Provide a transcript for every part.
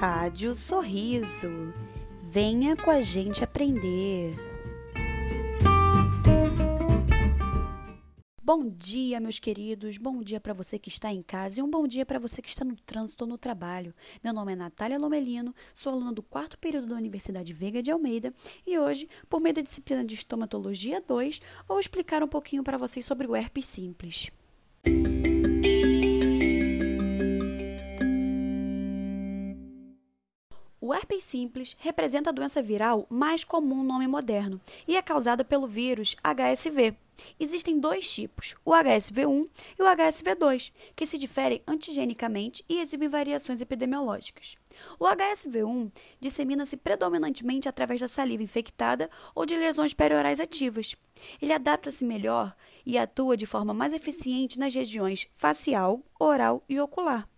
Rádio Sorriso. Venha com a gente aprender. Bom dia, meus queridos. Bom dia para você que está em casa e um bom dia para você que está no trânsito ou no trabalho. Meu nome é Natália Lomelino, sou aluna do quarto período da Universidade Veiga de Almeida e hoje, por meio da disciplina de Estomatologia 2, vou explicar um pouquinho para vocês sobre o herpes simples. O herpes simples representa a doença viral mais comum no nome moderno e é causada pelo vírus HSV. Existem dois tipos, o HSV1 e o HSV2, que se diferem antigenicamente e exibem variações epidemiológicas. O HSV1 dissemina-se predominantemente através da saliva infectada ou de lesões periorais ativas. Ele adapta-se melhor e atua de forma mais eficiente nas regiões facial, oral e ocular.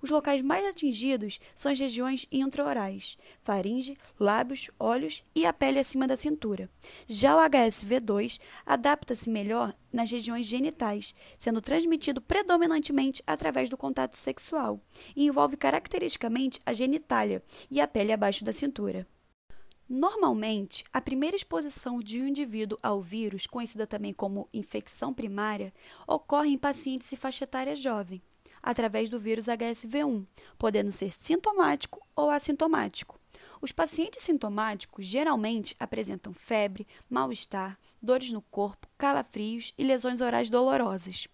Os locais mais atingidos são as regiões intraorais, faringe, lábios, olhos e a pele acima da cintura. Já o HSV2 adapta-se melhor nas regiões genitais, sendo transmitido predominantemente através do contato sexual e envolve caracteristicamente a genitália e a pele abaixo da cintura. Normalmente, a primeira exposição de um indivíduo ao vírus, conhecida também como infecção primária, ocorre em pacientes de faixa etária jovem através do vírus HSV1, podendo ser sintomático ou assintomático. Os pacientes sintomáticos geralmente apresentam febre, mal-estar, dores no corpo, calafrios e lesões orais dolorosas.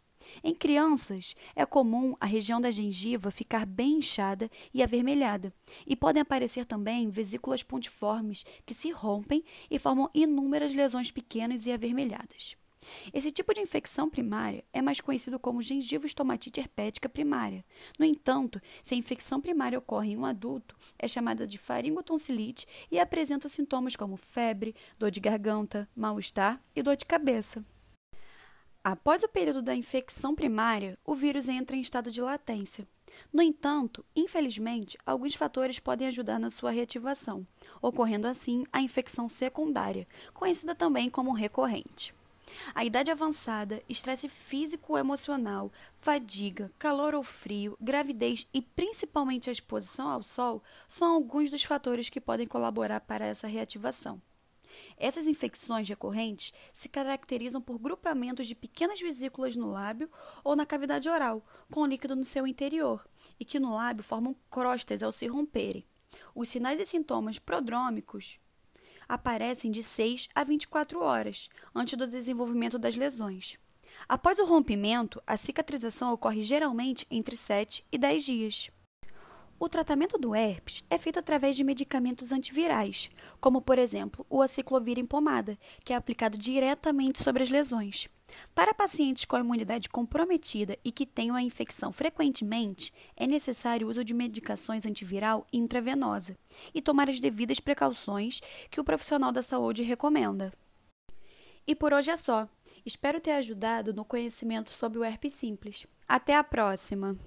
Em crianças, é comum a região da gengiva ficar bem inchada e avermelhada, e podem aparecer também vesículas pontiformes que se rompem e formam inúmeras lesões pequenas e avermelhadas. Esse tipo de infecção primária é mais conhecido como gengivoestomatite herpética primária. No entanto, se a infecção primária ocorre em um adulto, é chamada de faringotonsilite e apresenta sintomas como febre, dor de garganta, mal-estar e dor de cabeça. Após o período da infecção primária, o vírus entra em estado de latência. No entanto, infelizmente, alguns fatores podem ajudar na sua reativação, ocorrendo assim a infecção secundária, conhecida também como recorrente. A idade avançada, estresse físico ou emocional, fadiga, calor ou frio, gravidez e principalmente a exposição ao sol são alguns dos fatores que podem colaborar para essa reativação. Essas infecções recorrentes se caracterizam por grupamentos de pequenas vesículas no lábio ou na cavidade oral, com líquido no seu interior, e que no lábio formam crostas ao se romperem. Os sinais e sintomas prodrômicos aparecem de 6 a 24 horas antes do desenvolvimento das lesões. Após o rompimento, a cicatrização ocorre geralmente entre 7 e 10 dias. O tratamento do herpes é feito através de medicamentos antivirais, como por exemplo o aciclovir em pomada, que é aplicado diretamente sobre as lesões. Para pacientes com a imunidade comprometida e que tenham a infecção frequentemente, é necessário o uso de medicações antiviral intravenosa e tomar as devidas precauções que o profissional da saúde recomenda. E por hoje é só. Espero ter ajudado no conhecimento sobre o herpes simples. Até a próxima!